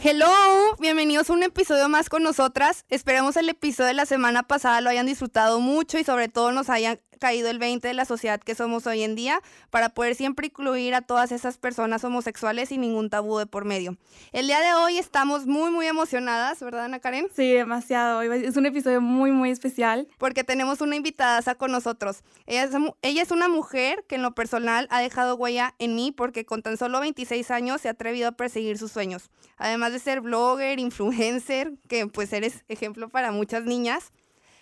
Hello, bienvenidos a un episodio más con nosotras. Esperemos el episodio de la semana pasada lo hayan disfrutado mucho y sobre todo nos hayan caído el 20 de la sociedad que somos hoy en día para poder siempre incluir a todas esas personas homosexuales sin ningún tabú de por medio. El día de hoy estamos muy, muy emocionadas, ¿verdad, Ana Karen? Sí, demasiado. Es un episodio muy, muy especial. Porque tenemos una invitada con nosotros. Ella es, ella es una mujer que en lo personal ha dejado huella en mí porque con tan solo 26 años se ha atrevido a perseguir sus sueños. Además de ser blogger, influencer, que pues eres ejemplo para muchas niñas.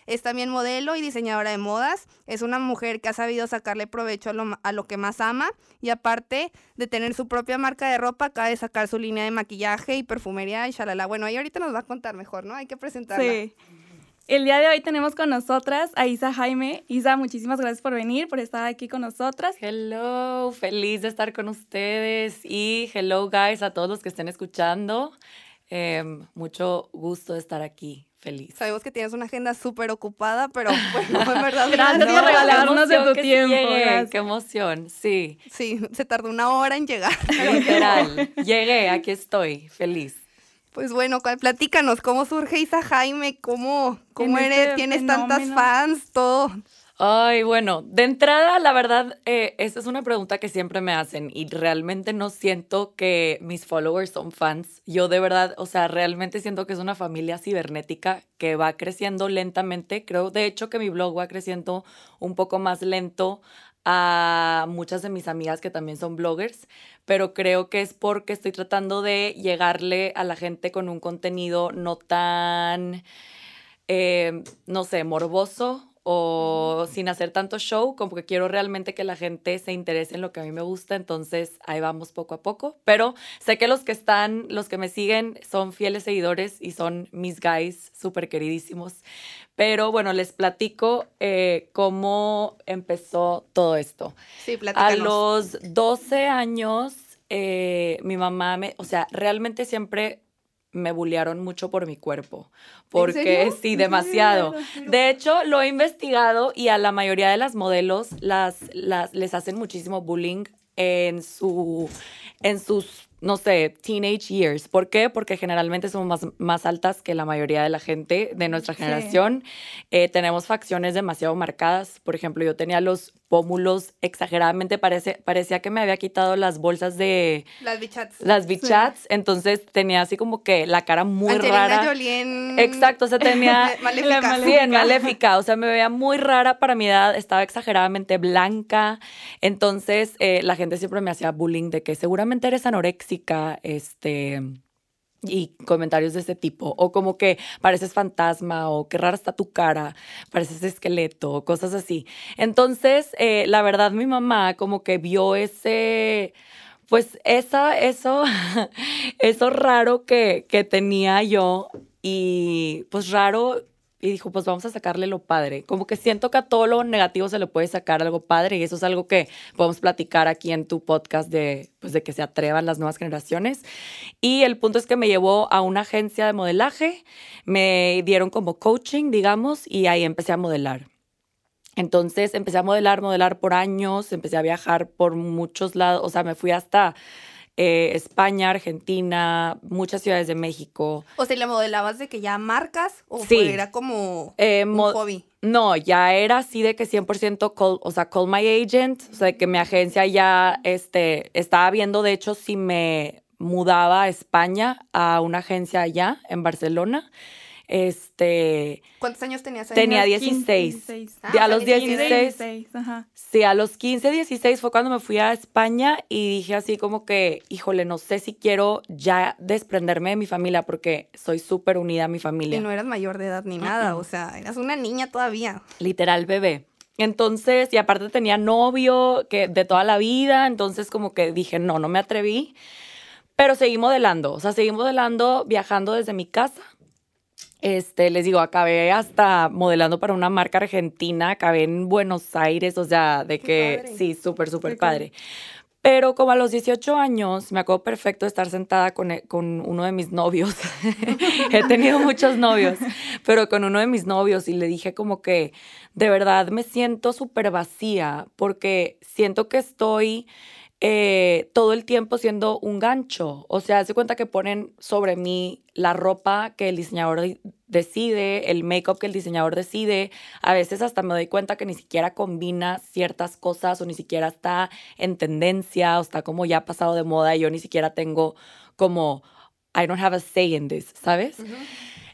Es también modelo y diseñadora de modas. Es una mujer que ha sabido sacarle provecho a lo, que más ama. Y aparte de tener su propia marca de ropa, acaba de sacar su línea de maquillaje y perfumería y shalala. Bueno, ahí ahorita nos va a contar mejor, ¿no? Hay que presentarla. Sí. El día de hoy tenemos con nosotras a Isa Jaime. Isa, muchísimas gracias por venir, por estar aquí con nosotras. Hello, feliz de estar con ustedes y hello guys a todos los que estén escuchando. Em, mucho gusto de estar aquí feliz. Sabemos que tienes una agenda súper ocupada, pero bueno, en verdad. Gracias por regalarnos de tu tiempo. qué emoción, sí. Sí, se tardó una hora en llegar. Literal. Llegué, aquí estoy, feliz. Pues bueno, platícanos, ¿cómo surge Isa Jaime? ¿Cómo, cómo eres? Este ¿Tienes tantas fans? Todo. Ay, bueno, de entrada, la verdad, eh, esa es una pregunta que siempre me hacen y realmente no siento que mis followers son fans. Yo de verdad, o sea, realmente siento que es una familia cibernética que va creciendo lentamente. Creo, de hecho, que mi blog va creciendo un poco más lento a muchas de mis amigas que también son bloggers, pero creo que es porque estoy tratando de llegarle a la gente con un contenido no tan, eh, no sé, morboso o sin hacer tanto show, como que quiero realmente que la gente se interese en lo que a mí me gusta, entonces ahí vamos poco a poco, pero sé que los que están, los que me siguen son fieles seguidores y son mis guys súper queridísimos, pero bueno, les platico eh, cómo empezó todo esto. Sí, platícanos. A los 12 años, eh, mi mamá me, o sea, realmente siempre me bullearon mucho por mi cuerpo. Porque sí, demasiado. De hecho, lo he investigado y a la mayoría de las modelos las, las, les hacen muchísimo bullying en, su, en sus no sé, teenage years. ¿Por qué? Porque generalmente somos más, más altas que la mayoría de la gente de nuestra generación. Eh, tenemos facciones demasiado marcadas. Por ejemplo, yo tenía los pómulos exageradamente, parece, parecía que me había quitado las bolsas de... Las bichats. Las bichats. Entonces tenía así como que la cara muy rara. Exacto, o sea, tenía... maléfica. Sí, en maléfica. O sea, me veía muy rara para mi edad. Estaba exageradamente blanca. Entonces eh, la gente siempre me hacía bullying de que seguramente eres este y comentarios de ese tipo, o como que pareces fantasma, o qué rara está tu cara, pareces esqueleto, cosas así. Entonces, eh, la verdad, mi mamá como que vio ese, pues esa, eso, eso raro que, que tenía yo, y pues raro y dijo, pues vamos a sacarle lo padre. Como que siento que a todo lo negativo se le puede sacar algo padre y eso es algo que podemos platicar aquí en tu podcast de, pues, de que se atrevan las nuevas generaciones. Y el punto es que me llevó a una agencia de modelaje, me dieron como coaching, digamos, y ahí empecé a modelar. Entonces empecé a modelar, modelar por años, empecé a viajar por muchos lados, o sea, me fui hasta eh, España, Argentina, muchas ciudades de México. O sea, ¿le modelabas de que ya marcas o era como eh, un hobby? No, ya era así de que 100% call, o sea, call my agent, o sea, que mi agencia ya este, estaba viendo, de hecho, si me mudaba a España, a una agencia allá en Barcelona. Este. ¿Cuántos años tenías ahí? Tenía 16. a los 16. Sí, a los 15, 16 fue cuando me fui a España y dije así como que, híjole, no sé si quiero ya desprenderme de mi familia porque soy súper unida a mi familia. Y no eras mayor de edad ni nada, o sea, eras una niña todavía. Literal bebé. Entonces, y aparte tenía novio que de toda la vida, entonces como que dije, no, no me atreví. Pero seguí modelando, o sea, seguí modelando, viajando desde mi casa. Este, les digo, acabé hasta modelando para una marca argentina, acabé en Buenos Aires, o sea, de que padre. sí, súper, súper padre. Pero como a los 18 años, me acuerdo perfecto de estar sentada con, e- con uno de mis novios. He tenido muchos novios, pero con uno de mis novios y le dije como que de verdad me siento súper vacía porque siento que estoy eh, todo el tiempo siendo un gancho. O sea, hace cuenta que ponen sobre mí la ropa que el diseñador de- decide, el make-up que el diseñador decide. A veces hasta me doy cuenta que ni siquiera combina ciertas cosas o ni siquiera está en tendencia o está como ya pasado de moda y yo ni siquiera tengo como, I don't have a say in this, ¿sabes?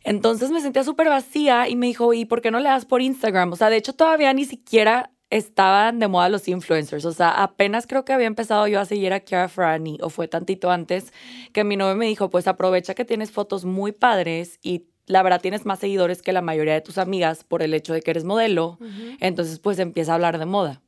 Entonces me sentía súper vacía y me dijo, ¿y por qué no le das por Instagram? O sea, de hecho todavía ni siquiera estaban de moda los influencers. O sea, apenas creo que había empezado yo a seguir a Chiara Ferrani o fue tantito antes que mi novio me dijo, pues aprovecha que tienes fotos muy padres y la verdad tienes más seguidores que la mayoría de tus amigas por el hecho de que eres modelo. Entonces pues empieza a hablar de moda.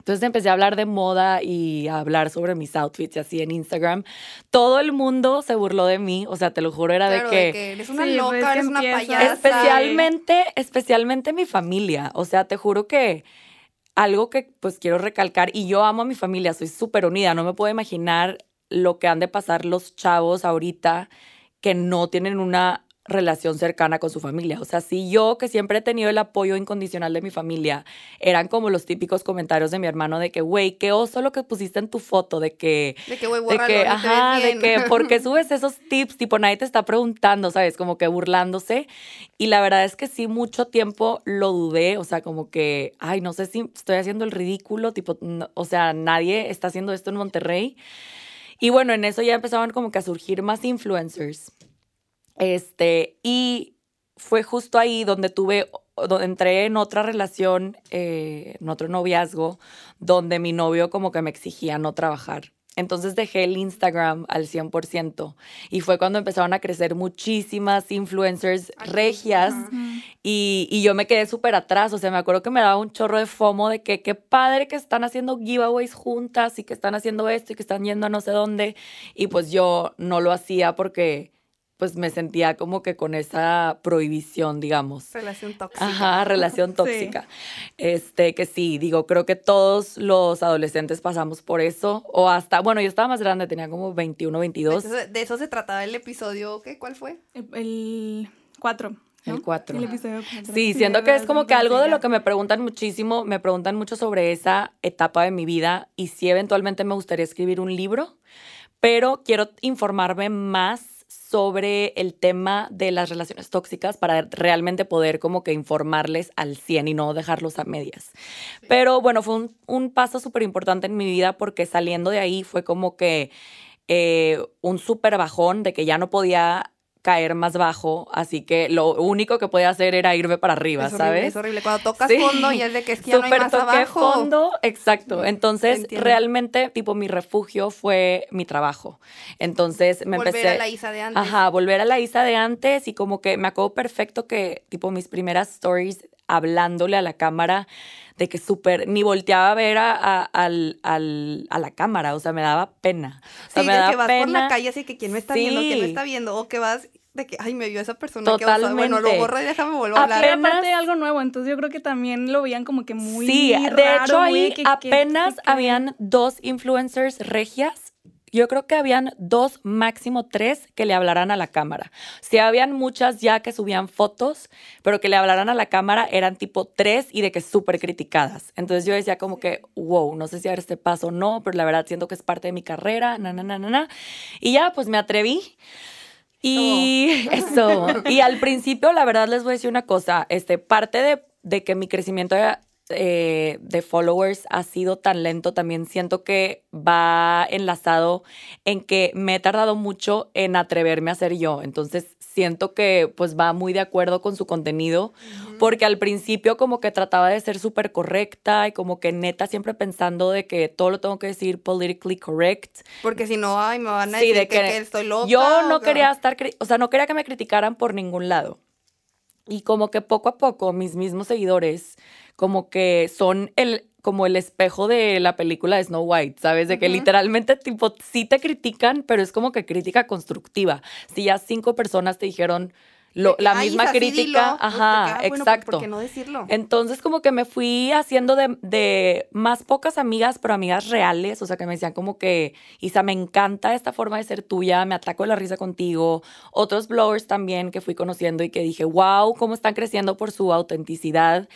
Entonces empecé a hablar de moda y a hablar sobre mis outfits y así en Instagram. Todo el mundo se burló de mí, o sea, te lo juro, era Claro, de que... eres una Sí, pues, loca, es que eres una payasa. Especialmente, especialmente mi familia. O sea, te juro que algo que pues quiero recalcar, y yo amo a mi familia, soy súper unida, no me puedo imaginar lo que han de pasar los chavos ahorita que no tienen una relación cercana con su familia. O sea, si yo, que siempre he tenido el apoyo incondicional de mi familia, eran como los típicos comentarios de mi hermano de que, güey, qué oso lo que pusiste en tu foto, de que De que, güey, de que, ajá, de que, ¿por qué subes esos tips? Tipo, nadie te está preguntando, ¿sabes? Como que burlándose. Y la verdad es que sí, mucho tiempo lo dudé, o sea, como que, ay, no sé si estoy haciendo el ridículo, tipo, no- o sea, nadie está haciendo esto en Monterrey. Y bueno, en eso ya empezaban como que a surgir más influencers. Este, y fue justo ahí donde tuve, donde entré en otra relación, eh, en otro noviazgo, donde mi novio como que me exigía no trabajar. Entonces dejé el Instagram al 100% y fue cuando empezaron a crecer muchísimas influencers regias y, y yo me quedé súper atrás, o sea, me acuerdo que me daba un chorro de FOMO de que qué padre que están haciendo giveaways juntas y que están haciendo esto y que están yendo a no sé dónde y pues yo no lo hacía porque pues me sentía como que con esa prohibición, digamos. Relación tóxica. Ajá, relación tóxica. Este, que sí, digo, creo que todos los adolescentes pasamos por eso. O hasta, bueno, yo estaba más grande, tenía como 21, 22. Entonces, de eso se trataba el episodio, ¿qué? ¿Cuál fue? El 4. El cuatro. El episodio cuatro. Sí, siento que es como que algo de lo que que me preguntan muchísimo, me preguntan mucho sobre esa etapa de mi vida y si eventualmente me gustaría escribir un libro, pero quiero informarme más sobre el tema de las relaciones tóxicas para realmente poder como que informarles al 100 y no dejarlos a medias. Pero bueno, fue un, un paso súper importante en mi vida porque saliendo de ahí fue como que eh, un súper bajón de que ya no podía caer más bajo, así que lo único que podía hacer era irme para arriba, es horrible, ¿sabes? Es horrible. Cuando tocas Sí. fondo y es de que es que ya no hay más toqué abajo. fondo, exacto. Entonces, entiendo. realmente, tipo, mi refugio fue mi trabajo. Entonces, me Volver empecé... a la Isa de antes. Ajá, volver a la Isa de antes y como que me acuerdo perfecto que, tipo, mis primeras stories hablándole a la cámara de que súper, ni volteaba a ver a, a- al- al- a la cámara, o sea, me daba pena. O sea, Sí, me de daba que vas pena. por la calle así que quién me está viendo, quién me Sí. está viendo, o que vas de que, ay, me vio esa persona que osa. Bueno, lo Totalmente. borro y déjame volver a hablar. Pero Apenas- aparte algo nuevo, entonces yo creo que también lo veían como que muy Sí, de raro, hecho muy ahí que- que- apenas que- que- habían dos influencers regias. Yo creo que habían dos, máximo tres, que le hablaran a la cámara. Si habían muchas ya que subían fotos, pero que le hablaran a la cámara eran tipo tres y de que súper criticadas. Entonces yo decía como que, wow, no sé si dar este paso o no, pero la verdad siento que es parte de mi carrera, na, na, na, na, na. Y ya, pues me atreví. Y eso. Y al principio, la verdad, les voy a decir una cosa. Este, parte de, de que mi crecimiento eh, de followers ha sido tan lento, también siento que va enlazado en que me he tardado mucho en atreverme a ser yo. Entonces, siento que pues va muy de acuerdo con su contenido, porque al principio como que trataba de ser súper correcta y como que neta siempre pensando de que todo lo tengo que decir politically correct. Porque si no, ay, me van a Sí, decir de que, que estoy loca. Yo no que- quería estar, o sea, no quería que me criticaran por ningún lado. Y como que poco a poco mis mismos seguidores, como que son el, como el espejo de la película de Snow White, ¿sabes? De que literalmente, tipo, sí te critican, pero es como que crítica constructiva. Si ya cinco personas te dijeron, la misma crítica. ajá, exacto. ¿por qué no decirlo? Entonces, como que me fui haciendo de, de, más pocas amigas, pero amigas reales. O sea, que me decían como que, Isa, me encanta esta forma de ser tuya, me ataco de la risa contigo. Otros bloggers también que fui conociendo y que dije, wow, cómo están creciendo por su autenticidad.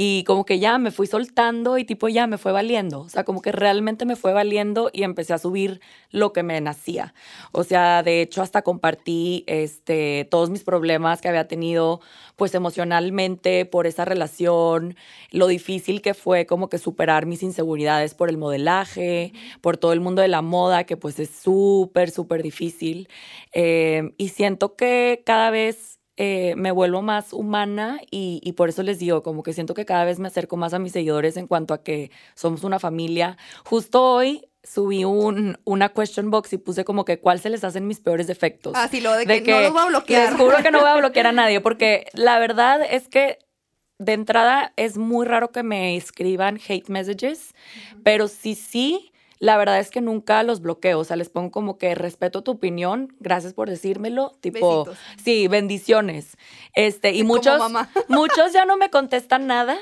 Y como que ya me fui soltando y tipo ya me fue valiendo. O sea, como que realmente me fue valiendo y empecé a subir lo que me nacía. O sea, de hecho hasta compartí este, todos mis problemas que había tenido pues emocionalmente por esa relación, lo difícil que fue como que superar mis inseguridades por el modelaje, por todo el mundo de la moda, que pues es súper, súper difícil. Eh, y siento que cada vez eh, me vuelvo más humana y, por eso les digo, como que siento que cada vez me acerco más a mis seguidores en cuanto a que somos una familia. Justo hoy subí un, una question box y puse como que cuál se les hacen mis peores defectos. Ah, sí, lo de, que, no los voy a bloquear. Les juro que no voy a bloquear a nadie porque la verdad es que de entrada es muy raro que me escriban hate messages, pero sí, sí la verdad es que nunca los bloqueo, o sea, les pongo como que respeto tu opinión, gracias por decírmelo, tipo, sí, bendiciones. Este, y muchos muchos ya no me contestan nada.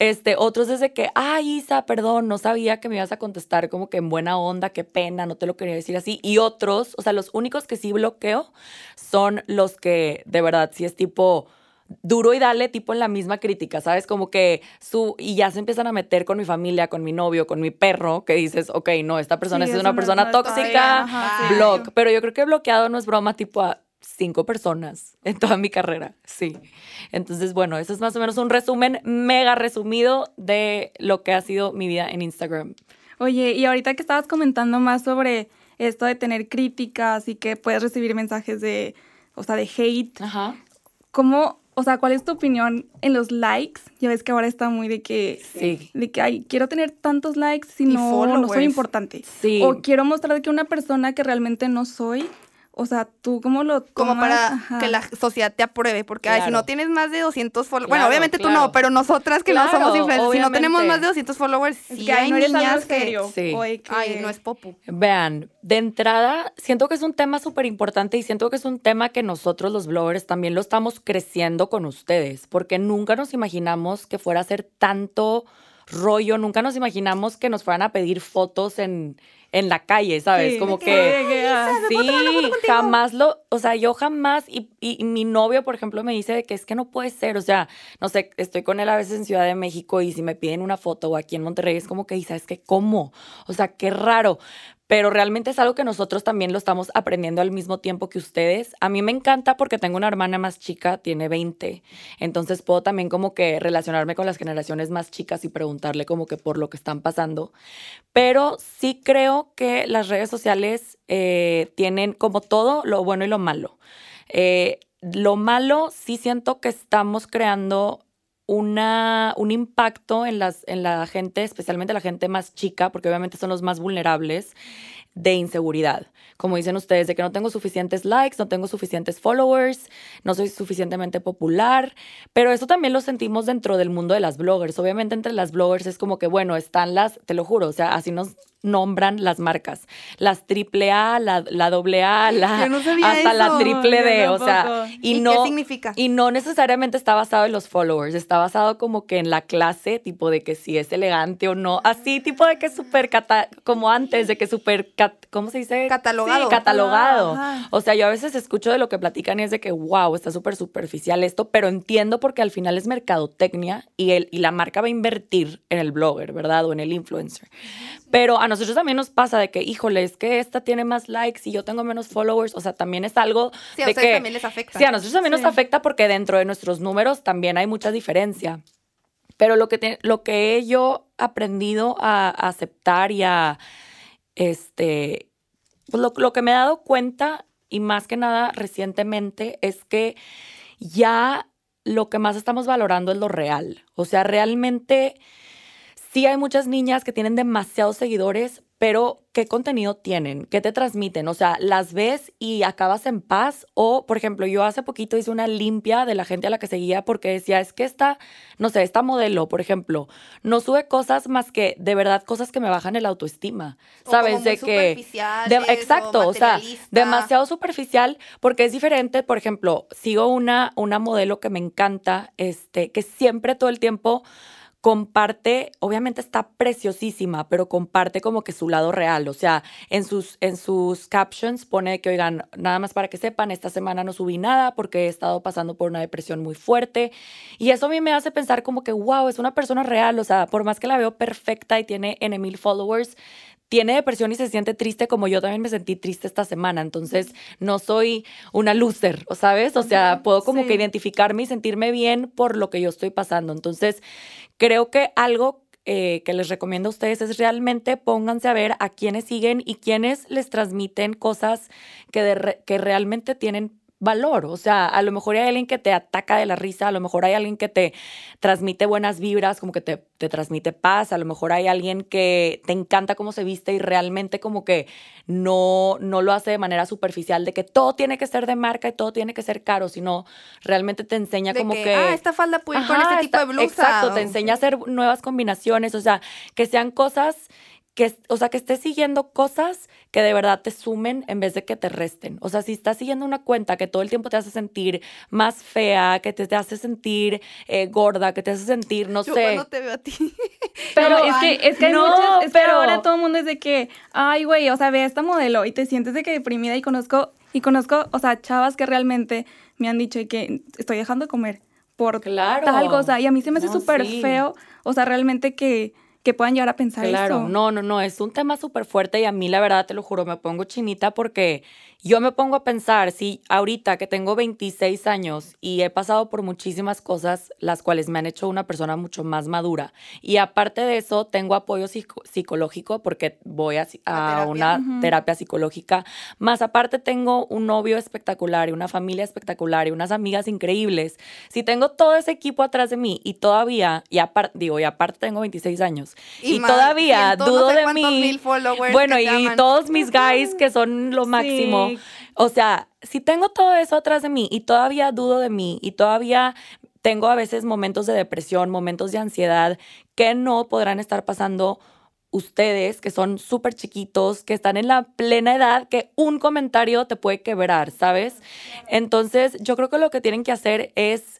Este, otros desde que, ay, Isa, perdón, no sabía que me ibas a contestar como que en buena onda, qué pena, no te lo quería decir así. Y otros, o sea, los únicos que sí bloqueo son los que de verdad sí es tipo, duro y dale tipo en la misma crítica, ¿sabes? Como que su, y ya se empiezan a meter con mi familia, con mi novio, con mi perro, que dices, ok, no, esta persona es una persona tóxica, block. Pero yo creo que bloqueado no es broma tipo a cinco personas en toda mi carrera, sí. Entonces, bueno, eso es más o menos un resumen mega resumido de lo que ha sido mi vida en Instagram. Oye, y ahorita que estabas comentando más sobre esto de tener críticas y que puedes recibir mensajes de, o sea, de hate, Ajá. ¿cómo o sea, ¿cuál es tu opinión en los likes? Ya ves que ahora está muy de que, sí. de que, ay, quiero tener tantos likes si no, no soy importante. Sí. O quiero mostrar que una persona que realmente no soy o sea, tú cómo lo Como para que la sociedad te apruebe, porque si no tienes más de 200 followers, bueno, obviamente tú no, pero nosotras que no somos influencers, si no tenemos más de 200 followers, sí hay no niñas que... Sí. Ay, no es popu. Vean, de entrada, siento que es un tema súper importante y siento que es un tema que nosotros los bloggers también lo estamos creciendo con ustedes, porque nunca nos imaginamos que fuera a ser tanto rollo, nunca nos imaginamos que nos fueran a pedir fotos en en la calle, ¿sabes? Como que, sí, jamás lo, o sea, yo jamás, y, y, mi novio, por ejemplo, me dice que es que no puede ser, o sea, no sé, estoy con él a veces en Ciudad de México y si me piden una foto o aquí en Monterrey es como que, ¿sabes qué? ¿Cómo? O sea, qué raro pero realmente es algo que nosotros también lo estamos aprendiendo al mismo tiempo que ustedes. A mí me encanta porque tengo una hermana más chica, tiene 20, entonces puedo también como que relacionarme con las generaciones más chicas y preguntarle como que por lo que están pasando. Pero sí creo que las redes sociales eh, tienen como todo lo bueno y lo malo. Eh, lo malo sí siento que estamos creando una, un impacto en, las, en la gente, especialmente la gente más chica, porque obviamente son los más vulnerables, de inseguridad. Como dicen ustedes, de que no tengo suficientes likes, no tengo suficientes followers, no soy suficientemente popular, pero eso también lo sentimos dentro del mundo de las bloggers. Obviamente entre las bloggers es como que, bueno, están las, te lo juro, o sea, así nos nombran las marcas. Las triple A, la, la doble A, la, hasta la triple D, o sea, y, no, qué significa? Y no necesariamente está basado en los followers, está basado como que en la clase, tipo de que si es elegante o no, así tipo de que es súper, como antes, de que súper, ¿cómo se dice? Catalogado. Sí, catalogado. O sea, yo a veces escucho de lo que platican y es de que, wow, está súper superficial esto, pero entiendo porque al final es mercadotecnia y, el, y la marca va a invertir en el blogger, ¿verdad? O en el influencer. Pero a nosotros también nos pasa de que, híjole, es que esta tiene más likes y yo tengo menos followers. O sea, también es algo sí, a de que... también les afecta. Sí, a nosotros también nos afecta porque dentro de nuestros números también hay mucha diferencia. Pero lo que, lo que yo aprendido a, aceptar y a, este, pues lo, lo que me he dado cuenta y más que nada recientemente es que ya lo que más estamos valorando es lo real. O sea, realmente sí hay muchas niñas que tienen demasiados seguidores, pero ¿qué contenido tienen? ¿Qué te transmiten? O sea, ¿las ves y acabas en paz? O, por ejemplo, yo hace poquito hice una limpia de la gente a la que seguía porque decía, es que esta, no sé, esta modelo, por ejemplo, no sube cosas más que de verdad cosas que me bajan el autoestima. ¿Sabes? de que... exacto, o, sea, demasiado superficial porque es diferente, por ejemplo, sigo una, una modelo que me encanta, este, que siempre todo el tiempo comparte, obviamente está preciosísima, pero comparte como que su lado real. O sea, en sus, en sus captions pone que, oigan, nada más para que sepan, esta semana no subí nada porque he estado pasando por una depresión muy fuerte. Y eso a mí me hace pensar como que, wow, es una persona real. O sea, por más que la veo perfecta y tiene N mil followers, tiene depresión y se siente triste como yo también me sentí triste esta semana. Entonces, no soy una loser, ¿sabes? O sea, puedo como que identificarme y sentirme bien por lo que yo estoy pasando. Entonces, creo que algo eh, que les recomiendo a ustedes es realmente pónganse a ver a quiénes siguen y quiénes les transmiten cosas que, que realmente tienen valor. O sea, a lo mejor hay alguien que te ataca de la risa, a lo mejor hay alguien que te transmite buenas vibras, como que te, te, transmite paz, a lo mejor hay alguien que te encanta cómo se viste y realmente como que no, no lo hace de manera superficial, de que todo tiene que ser de marca y todo tiene que ser caro, sino realmente te enseña como que, Ah, esta falda puede ir con este tipo de blusa. Exacto, te enseña a hacer nuevas combinaciones, o sea, que sean cosas que, o sea, que estés siguiendo cosas que de verdad te sumen en vez de que te resten. O sea, si estás siguiendo una cuenta que todo el tiempo te hace sentir más fea, que te, hace sentir eh, gorda, que te hace sentir, no Yo sé. no te veo a ti. Pero es que, es que hay es pero... ahora todo el mundo es de que, ay, güey, o sea, ve a esta modelo y te sientes de que deprimida y conozco, y conozco, o sea, chavas que realmente me han dicho que estoy dejando de comer por claro. tal cosa. Y a mí se me hace súper feo, o sea, realmente que que puedan llegar a pensar claro, no, no, no, es un tema súper fuerte y a mí la verdad te lo juro, me pongo chinita porque yo me pongo a pensar, si ahorita que tengo 26 años y he pasado por muchísimas cosas, las cuales me han hecho una persona mucho más madura, y aparte de eso, tengo apoyo psicológico porque voy a, una terapia psicológica, más aparte tengo un novio espectacular y una familia espectacular y unas amigas increíbles. Si tengo todo ese equipo atrás de mí y todavía, y aparte, digo, y aparte tengo 26 años, y, todavía dudo de mí, bueno, y todos mis guys que son lo máximo. O sea, si tengo todo eso atrás de mí y todavía dudo de mí y todavía tengo a veces momentos de depresión, momentos de ansiedad que no podrán estar pasando ustedes que son súper chiquitos, que están en la plena edad, que un comentario te puede quebrar, ¿sabes? Entonces, yo creo que lo que tienen que hacer es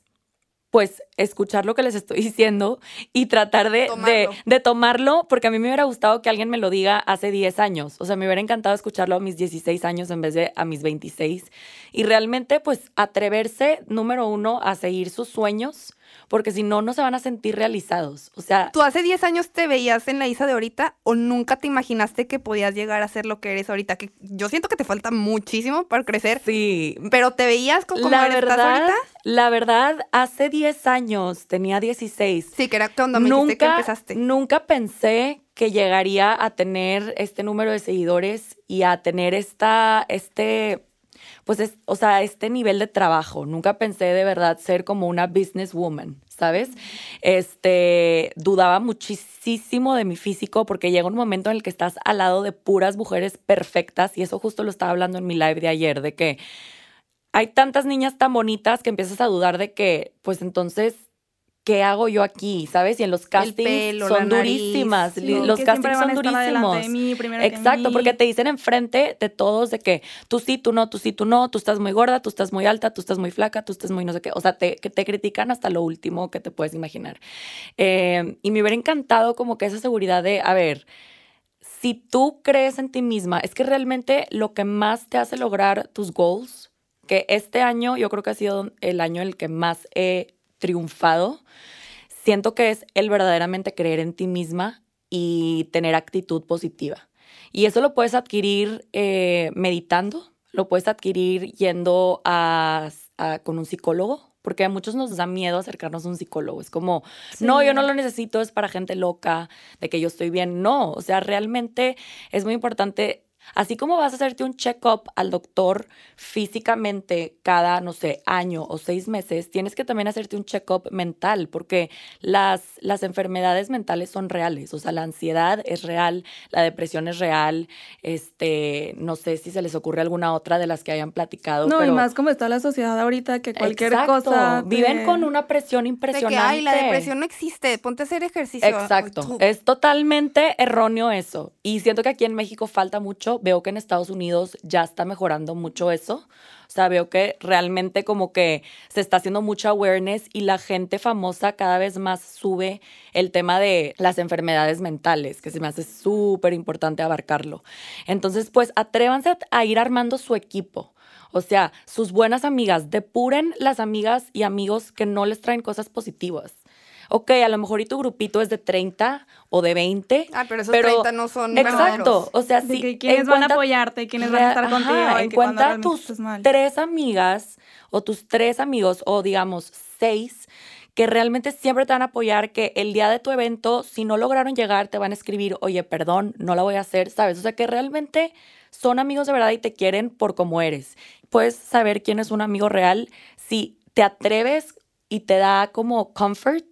pues escuchar lo que les estoy diciendo y tratar de tomarlo. De, tomarlo, porque a mí me hubiera gustado que alguien me lo diga hace 10 años, o sea, me hubiera encantado escucharlo a mis 16 años en vez de a mis 26 y realmente pues atreverse, número uno, a seguir sus sueños porque si no, no se van a sentir realizados. O sea... ¿Tú hace 10 años te veías en la Isa de ahorita o nunca te imaginaste que podías llegar a ser lo que eres ahorita? Que yo siento que te falta muchísimo para crecer. Sí. Pero ¿te veías como la verdad, ahorita? La verdad, hace 10 años, tenía 16. Sí, que era cuando me nunca, que empezaste. Nunca pensé que llegaría a tener este número de seguidores y a tener esta, este pues es, o sea, este nivel de trabajo. Nunca pensé de verdad ser como una businesswoman, ¿sabes? Este, dudaba muchísimo de mi físico porque llega un momento en el que estás al lado de puras mujeres perfectas y eso justo lo estaba hablando en mi live de ayer, de que hay tantas niñas tan bonitas que empiezas a dudar de que, pues entonces ¿qué hago yo aquí? ¿Sabes? Y en los castings son durísimas. los castings son durísimos. Exacto, porque te dicen enfrente de todos de que tú sí, tú no, tú sí, tú no, tú estás muy gorda, tú estás muy alta, tú estás muy flaca, tú estás muy no sé qué. O sea, te, te critican hasta lo último que te puedes imaginar. Eh, y me hubiera encantado como que esa seguridad de, a ver, si tú crees en ti misma, es que realmente lo que más te hace lograr tus goals, que este año yo creo que ha sido el año en el que más he triunfado, siento que es el verdaderamente creer en ti misma y tener actitud positiva. Y eso lo puedes adquirir eh, meditando, lo puedes adquirir yendo a, con un psicólogo, porque a muchos nos da miedo acercarnos a un psicólogo. Es como, no, yo no lo necesito, es para gente loca, de que yo estoy bien. No, o sea, realmente es muy importante Así como vas a hacerte un check-up al doctor físicamente cada, no sé, año o seis meses, tienes que también hacerte un check-up mental, porque las, las enfermedades mentales son reales. O sea, la ansiedad es real, la depresión es real. Este, no sé si se les ocurre alguna otra de las que hayan platicado. No, y más como está la sociedad ahorita, que cualquier cosa. Viven con una presión impresionante. De que, ay, la depresión no existe, ponte a hacer ejercicio. Exacto. Es totalmente erróneo eso. Y siento que aquí en México falta mucho veo que en Estados Unidos ya está mejorando mucho eso. O sea, veo que realmente como que se está haciendo mucha awareness y la gente famosa cada vez más sube el tema de las enfermedades mentales, que se me hace súper importante abarcarlo. Entonces, pues atrévanse a ir armando su equipo. O sea, sus buenas amigas, depuren las amigas y amigos que no les traen cosas positivas ok, a lo mejor y tu grupito es de 30 o de 20. Ah, pero esos 30 no son Exacto, o sea, sí. ¿Quiénes van a apoyarte? ¿Quiénes van a estar contigo? en cuenta tus tres amigas o tus tres amigos o digamos seis que realmente siempre te van a apoyar, que el día de tu evento, si no lograron llegar, te van a escribir, oye, perdón, no la voy a hacer, ¿sabes? O sea, que realmente son amigos de verdad y te quieren por como eres. Puedes saber quién es un amigo real si te atreves y te da como comfort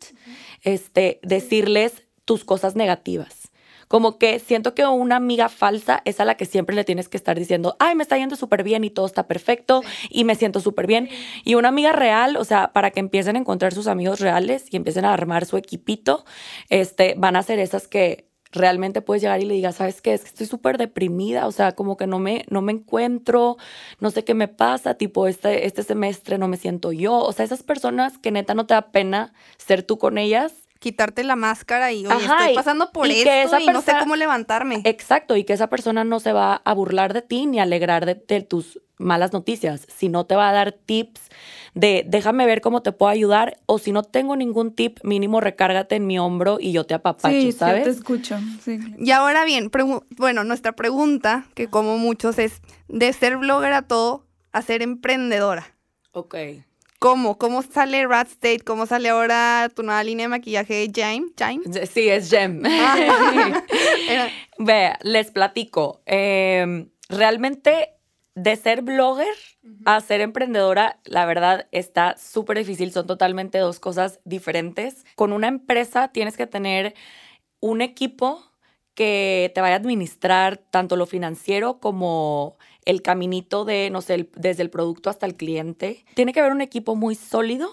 este, decirles tus cosas negativas. Como que siento que una amiga falsa es a la que siempre le tienes que estar diciendo, ay, me está yendo súper bien y todo está perfecto y me siento súper bien. Y una amiga real, o sea, para que empiecen a encontrar sus amigos reales y empiecen a armar su equipito, este, van a ser esas que realmente puedes llegar y le digas, ¿sabes qué? Es que estoy súper deprimida, o sea, como que no me, no me encuentro, no sé qué me pasa, tipo, este, este semestre no me siento yo. O sea, esas personas que neta no te da pena ser tú con ellas. Quitarte la máscara y, oye, estoy pasando por esto y no sé cómo levantarme. Exacto, y que esa persona no se va a burlar de ti ni a alegrar de, de tus malas noticias, sino te va a dar tips de déjame ver cómo te puedo ayudar o si no tengo ningún tip, mínimo recárgate en mi hombro y yo te apapacho, sí, ¿sabes? Sí, te escucho. Y ahora bien, bueno, nuestra pregunta, que como muchos es de ser blogger a todo a ser emprendedora. Ok. ¿Cómo? ¿Cómo sale Rat State? ¿Cómo sale ahora tu nueva línea de maquillaje James? Sí, es Gem. Ah. Vea, les platico. Em, realmente de ser blogger a ser emprendedora, la verdad está súper difícil. Son totalmente dos cosas diferentes. Con una empresa tienes que tener un equipo que te vaya a administrar tanto lo financiero como el caminito de, no sé, desde el producto hasta el cliente. Tiene que haber un equipo muy sólido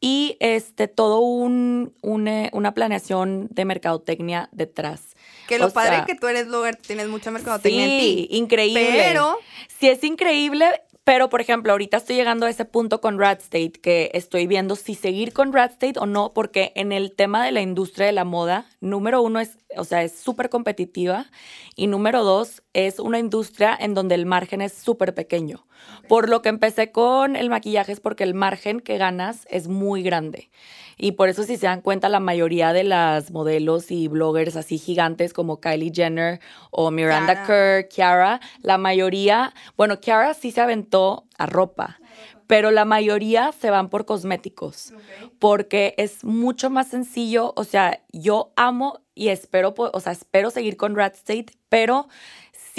y este, todo un, una planeación de mercadotecnia detrás. Que lo padre es que tú eres blogger, tienes mucha mercadotecnia en ti. increíble. Pero... Sí, es increíble, pero, por ejemplo, ahorita estoy llegando a ese punto con Rat State que estoy viendo si seguir con Rat State o no, porque en el tema de la industria de la moda, número uno es, o sea, es súper competitiva y número dos es una industria en donde el margen es súper pequeño. Por lo que empecé con el maquillaje es porque el margen que ganas es muy grande. Y por eso si se dan cuenta, la mayoría de las modelos y bloggers así gigantes como Kylie Jenner o Miranda Kerr, Kiara, la mayoría, bueno, Kiara sí se aventó a ropa, pero la mayoría se van por cosméticos, porque es mucho más sencillo, o sea, yo amo y espero, o sea, espero seguir con Rat State, pero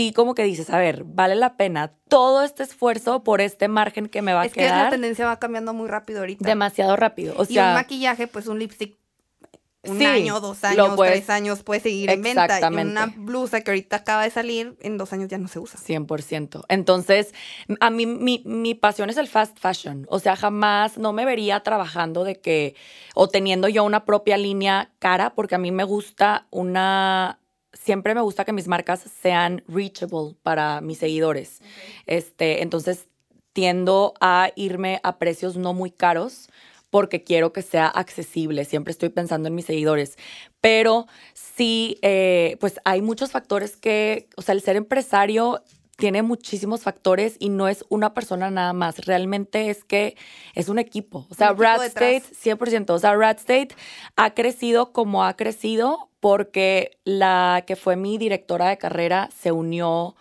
sí como que dices, a ver, vale la pena todo este esfuerzo por este margen que me va a quedar. Es que la tendencia va cambiando muy rápido ahorita. Demasiado rápido. O sea, y un maquillaje, pues un lipstick un año, dos años, tres años puede seguir en venta. Y una blusa que ahorita acaba de salir, en dos años ya no se usa. 100%. Entonces, a mí mi, mi, pasión es el fast fashion. O sea, jamás no me vería trabajando de que, o teniendo yo una propia línea cara, porque a mí me gusta una siempre me gusta que mis marcas sean reachable para mis seguidores. Este, entonces tiendo a irme a precios no muy caros porque quiero que sea accesible. Siempre estoy pensando en mis seguidores. Pero sí, eh, pues hay muchos factores que, o sea, el ser empresario tiene muchísimos factores y no es una persona nada más. Realmente es que es un equipo. O sea, Rat State, 100%. O sea, Rat State ha crecido como ha crecido porque la que fue mi directora de carrera se unió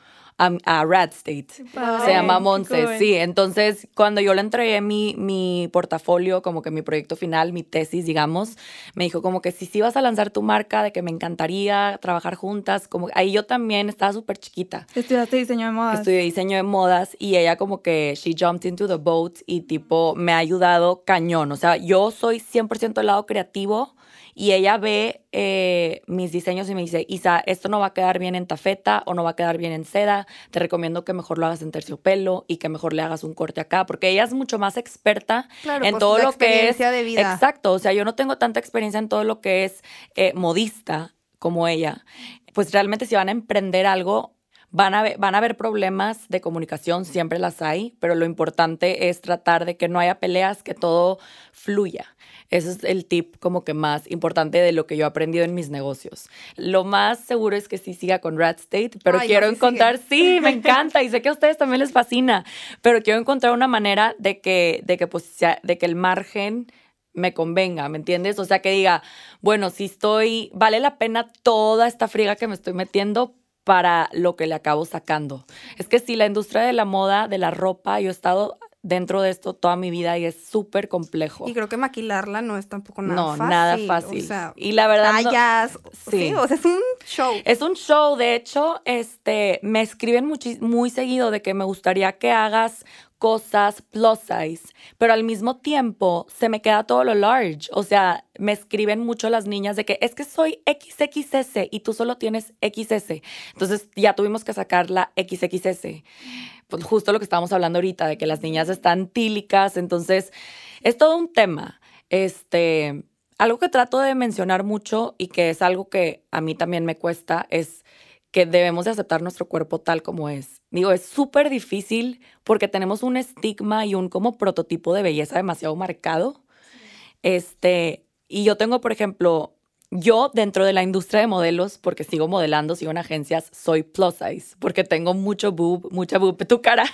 a, Rad State. Se llama Monse, sí. Entonces, cuando yo le entregué mi, mi portafolio, como que mi proyecto final, mi tesis, digamos, me dijo como que si sí vas a lanzar tu marca, de que me encantaría trabajar juntas, como ahí yo también estaba súper chiquita. Estudiaste diseño de modas. Estudié diseño de modas y ella como que she jumped into the boat y tipo me ha ayudado cañón. O sea, yo soy 100% del lado creativo y ella ve eh, mis diseños y me dice, Isa, esto no va a quedar bien en tafeta o no va a quedar bien en seda, te recomiendo que mejor lo hagas en terciopelo y que mejor le hagas un corte acá, porque ella es mucho más experta en todo lo que es... De vida. Exacto, o sea, yo no tengo tanta experiencia en todo lo que es eh, modista como ella. Pues realmente si van a emprender algo, Van a, van a haber problemas de comunicación, siempre las hay, pero lo importante es tratar de que no haya peleas, que todo fluya. Ese es el tip como que más importante de lo que yo he aprendido en mis negocios. Lo más seguro es que sí siga con Rat State, pero quiero encontrar, sí, me encanta y sé que a ustedes también les fascina, pero quiero encontrar una manera de que, de que, pues, de que el margen me convenga, ¿me entiendes? O sea, que diga, bueno, si estoy, vale la pena toda esta friga que me estoy metiendo para lo que le acabo sacando. Es que si la industria de la moda, de la ropa, yo he estado dentro de esto toda mi vida y es súper complejo. Y creo que maquilarla no es tampoco nada fácil. No, nada fácil. O sea, y la verdad. Tallas. sí. o sea, es un show. Es un show. De hecho, este, me escriben muy seguido de que me gustaría que hagas cosas plus size, pero al mismo tiempo se me queda todo lo large. O sea, me escriben mucho las niñas de que es que soy XXS y tú solo tienes XS. Entonces ya tuvimos que sacar la XXS pues justo lo que estábamos hablando ahorita, de que las niñas están tílicas, entonces es todo un tema. Este, algo que trato de mencionar mucho y que es algo que a mí también me cuesta es que debemos de aceptar nuestro cuerpo tal como es. Digo, es súper difícil porque tenemos un estigma y un como prototipo de belleza demasiado marcado. Este, y yo tengo, por ejemplo, yo dentro de la industria de modelos, porque sigo modelando, sigo en agencias, soy plus size, porque tengo mucho boob, mucha boob, tu cara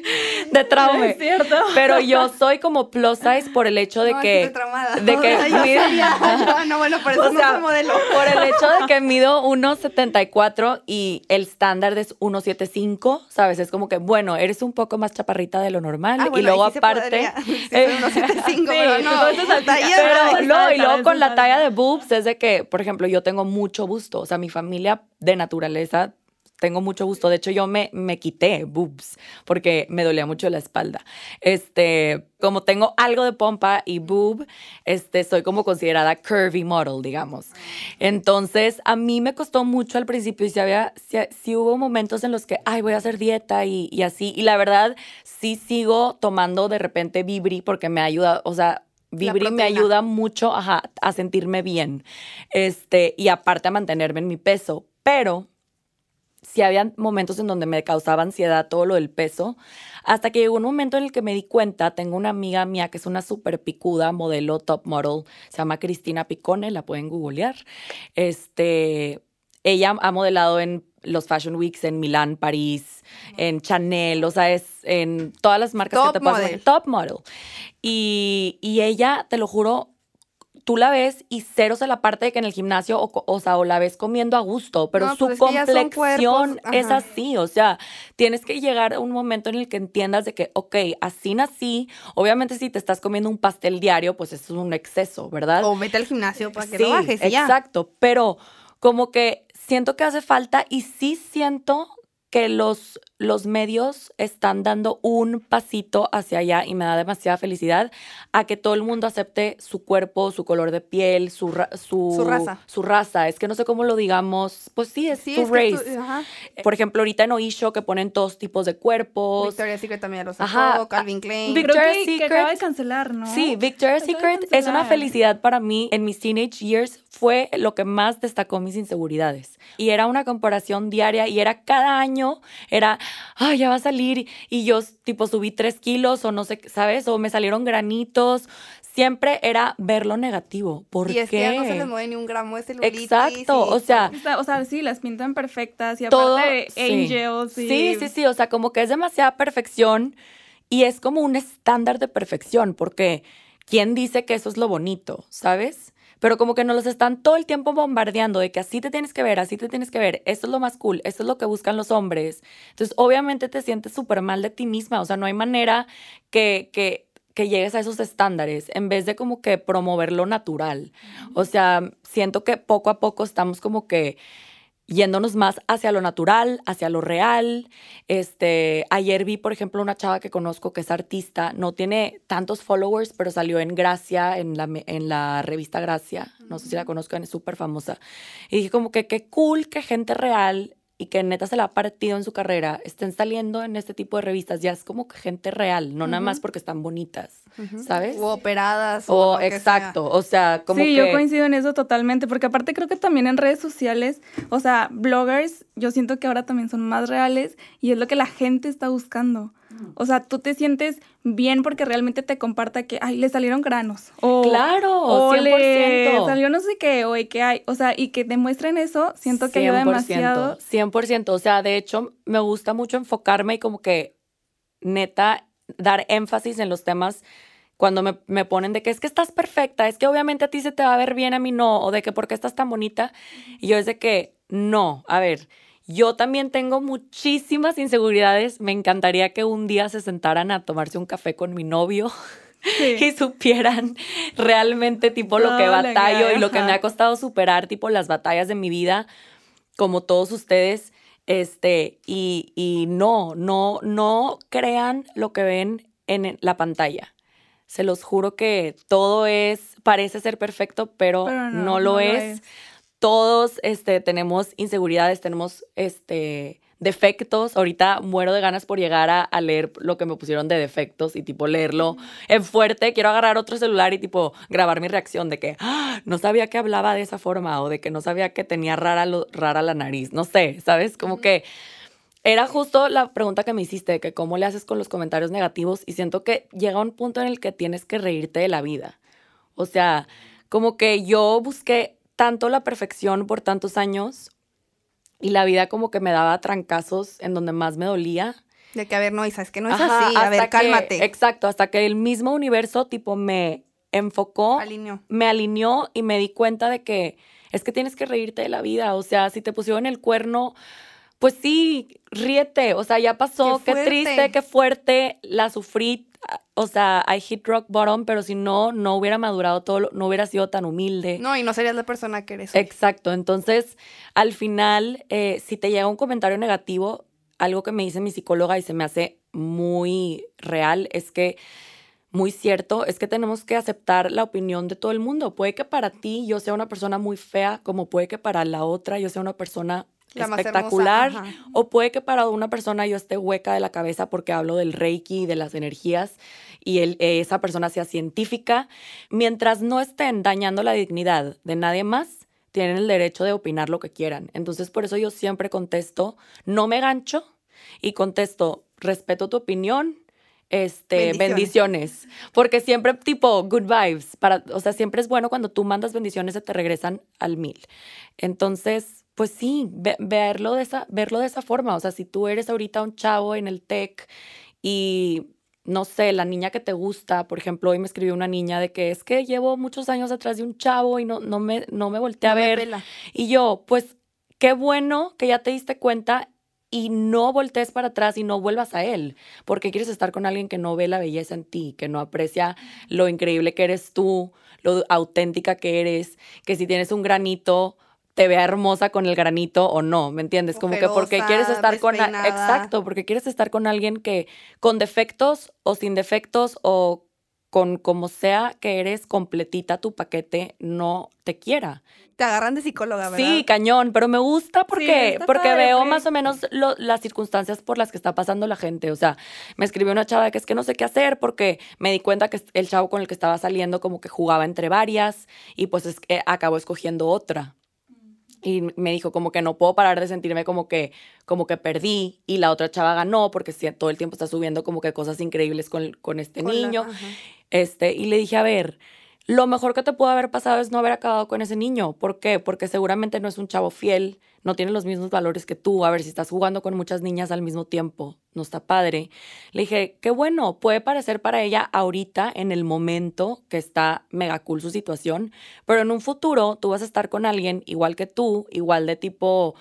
de trauma. Es cierto. Pero yo soy como plus size por el hecho de que... Estoy traumada. De que no, no, bueno, por eso no soy modelo. Por el hecho de que mido 1,74 y el estándar es 1,75, ¿sabes? Es como que, bueno, eres un poco más chaparrita de lo normal. Ah, y luego aparte... Sí, 1,75, pero no. Pero, no, y luego con la talla de boobs es de que por ejemplo, yo tengo mucho gusto, o sea, mi familia de naturaleza tengo mucho gusto. De hecho, yo me, me quité boobs porque me dolía mucho la espalda. Este, como tengo algo de pompa y boob, este, soy como considerada curvy model, digamos. Entonces, a mí me costó mucho al principio y si, había, si, hubo momentos en los que, ay, voy a hacer dieta y, y así. Y la verdad, sí sigo tomando de repente Vibri porque me ayuda, o sea, Vibri me ayuda mucho a sentirme bien. Este, y aparte a mantenerme en mi peso. Pero si había momentos en donde me causaba ansiedad todo lo del peso, hasta que llegó un momento en el que me di cuenta, tengo una amiga mía que es una súper picuda, modelo top model, se llama Cristina Picone, la pueden googlear. Este, ella ha modelado en los Fashion Weeks en Milán, París, en Chanel, o sea, es en todas las marcas que te pasan. Top model. Y, y ella, te lo juro, tú la ves y cero se la parte de que en el gimnasio, o, o sea, o la ves comiendo a gusto, pero su pues complexión es así, o sea, tienes que llegar a un momento en el que entiendas de que, ok, así nací, obviamente si te estás comiendo un pastel diario, pues eso es un exceso, ¿verdad? O vete al gimnasio para que lo bajes y Exacto, pero como que siento que hace falta y sí siento que los, los medios están dando un pasito hacia allá y me da demasiada felicidad a que todo el mundo acepte su cuerpo, su color de piel, su, su, raza. Su raza. Es que no sé cómo lo digamos. Pues sí, es su race. Por ejemplo, ahorita en Oisho que ponen todos tipos de cuerpos. Victoria's Secret también lo sacó, Calvin Klein. Victoria's Secret. Que acaba de cancelar, ¿no? Sí, Victoria's Secret es una felicidad para mí. En mis teenage years fue lo que más destacó mis inseguridades. Y era una comparación diaria y era cada año, era, ay, ya va a salir. Y yo, tipo, subí tres kilos o no sé, ¿sabes? O me salieron granitos. Siempre era ver lo negativo. ¿Por y es qué? que ya no se le mueve ni un gramo de celulitis. Exacto, o sea... O sea, sí, las pintan perfectas y aparte angels Sí, sí, sí, o sea, como que es demasiada perfección y es como un estándar de perfección porque ¿quién dice que eso es lo bonito, sabes? Pero como que nos los están todo el tiempo bombardeando de que así te tienes que ver, así te tienes que ver, esto es lo más cool, esto es lo que buscan los hombres. Entonces, obviamente te sientes súper mal de ti misma, o sea, no hay manera que, que, que llegues a esos estándares en vez de como que promover lo natural. O sea, siento que poco a poco estamos como que yéndonos más hacia lo natural, hacia lo real. Este, ayer vi, por ejemplo, una chava que conozco que es artista, no tiene tantos followers, pero salió en Gracia, en la, en la revista Gracia, no sé si la conozcan, es súper famosa. Y dije como que qué cool que gente real y que neta se la ha partido en su carrera estén saliendo en este tipo de revistas. Ya es como que gente real, no nada más porque están bonitas, ¿sabes? O operadas. O, exacto, o sea, como sí, yo coincido en eso totalmente, porque aparte creo que también en redes sociales, o sea, bloggers, yo siento que ahora también son más reales y es lo que la gente está buscando. O sea, tú te sientes bien porque realmente te comparta que, ay, le salieron granos. O, claro, o le salió no sé qué, o que hay. O sea, y que demuestren eso, siento que ayuda demasiado. 100%. O sea, de hecho, me gusta mucho enfocarme y como que, neta, dar énfasis en los temas cuando me, me, ponen de que es que estás perfecta, es que obviamente a ti se te va a ver bien, a mí no, o de que porque estás tan bonita. Y yo es de que, no, a ver, yo también tengo muchísimas inseguridades. Me encantaría que un día se sentaran a tomarse un café con mi novio. y supieran realmente tipo lo que batallo y lo que me ha costado superar, tipo las batallas de mi vida, como todos ustedes. Este, y, y no, no, no crean lo que ven en la pantalla. Se los juro que todo es, parece ser perfecto, pero, no, lo, es todos este, tenemos inseguridades, tenemos este, defectos. Ahorita muero de ganas por llegar a, leer lo que me pusieron de defectos y tipo leerlo en fuerte. Quiero agarrar otro celular y tipo grabar mi reacción de que ¡Ah! no sabía que hablaba de esa forma o de que no sabía que tenía rara, rara la nariz. No sé, ¿sabes? Como que era justo la pregunta que me hiciste, que cómo le haces con los comentarios negativos y siento que llega un punto en el que tienes que reírte de la vida. O sea, como que yo busqué tanto la perfección por tantos años y la vida como que me daba trancazos en donde más me dolía. De que, a ver, no, Isa, es que no es así, a ver, cálmate. exacto, hasta que el mismo universo tipo me enfocó, alineó. me alineó y me di cuenta de que es que tienes que reírte de la vida, o sea, si te pusieron el cuerno, pues sí, ríete, o sea, ya pasó, qué, qué triste, qué fuerte, la sufrí, o sea, I hit rock bottom, pero si no, no hubiera madurado todo, no hubiera sido tan humilde. No, y no serías la persona que eres. Exacto, entonces, al final, eh, si te llega un comentario negativo, algo que me dice mi psicóloga y se me hace muy real es que, muy cierto, es que tenemos que aceptar la opinión de todo el mundo. Puede que para ti yo sea una persona muy fea, como puede que para la otra yo sea una persona espectacular. O puede que para una persona yo esté hueca de la cabeza porque hablo del reiki y de las energías y esa persona sea científica. Mientras no estén dañando la dignidad de nadie más, tienen el derecho de opinar lo que quieran. Entonces por eso yo siempre contesto, no me gancho y contesto, respeto tu opinión, este, bendiciones. bendiciones. Porque siempre, tipo, good vibes. Para, o sea, siempre es bueno cuando tú mandas bendiciones, se te regresan al mil. Entonces, pues sí, verlo, de esa, verlo de esa forma. O sea, si tú eres ahorita un chavo en el tech y no sé, la niña que te gusta, por ejemplo, hoy me escribió una niña de que es que llevo muchos años atrás de un chavo y no, no, me, no me volteé a ver. Y yo, pues qué bueno que ya te diste cuenta y no voltees para atrás y no vuelvas a él, porque quieres estar con alguien que no ve la belleza en ti, que no aprecia lo increíble que eres tú, lo auténtica que eres, que si tienes un granito, te vea hermosa con el granito o no, ¿me entiendes? Como que porque quieres estar con exacto, porque quieres estar con alguien que con defectos o sin defectos o con como sea que eres completita tu paquete no te quiera. Te agarran de psicóloga, ¿verdad? Sí, cañón, pero me gusta porque, porque veo más o menos las circunstancias por las que está pasando la gente. O sea, me escribió una chava que es que no sé qué hacer porque me di cuenta que el chavo con el que estaba saliendo como que jugaba entre varias y pues es que acabó escogiendo otra y me dijo como que no puedo parar de sentirme como que como que perdí y la otra chava ganó porque todo el tiempo está subiendo como que cosas increíbles con, con este niño. este, y le dije, a ver, lo mejor que te pudo haber pasado es no haber acabado con ese niño. ¿Por qué? Porque seguramente no es un chavo fiel, no tiene los mismos valores que tú. A ver, si estás jugando con muchas niñas al mismo tiempo, no está padre. Le dije, qué bueno, puede parecer para ella ahorita, en el momento que está mega cool su situación, pero en un futuro tú vas a estar con alguien igual que tú, igual de tipo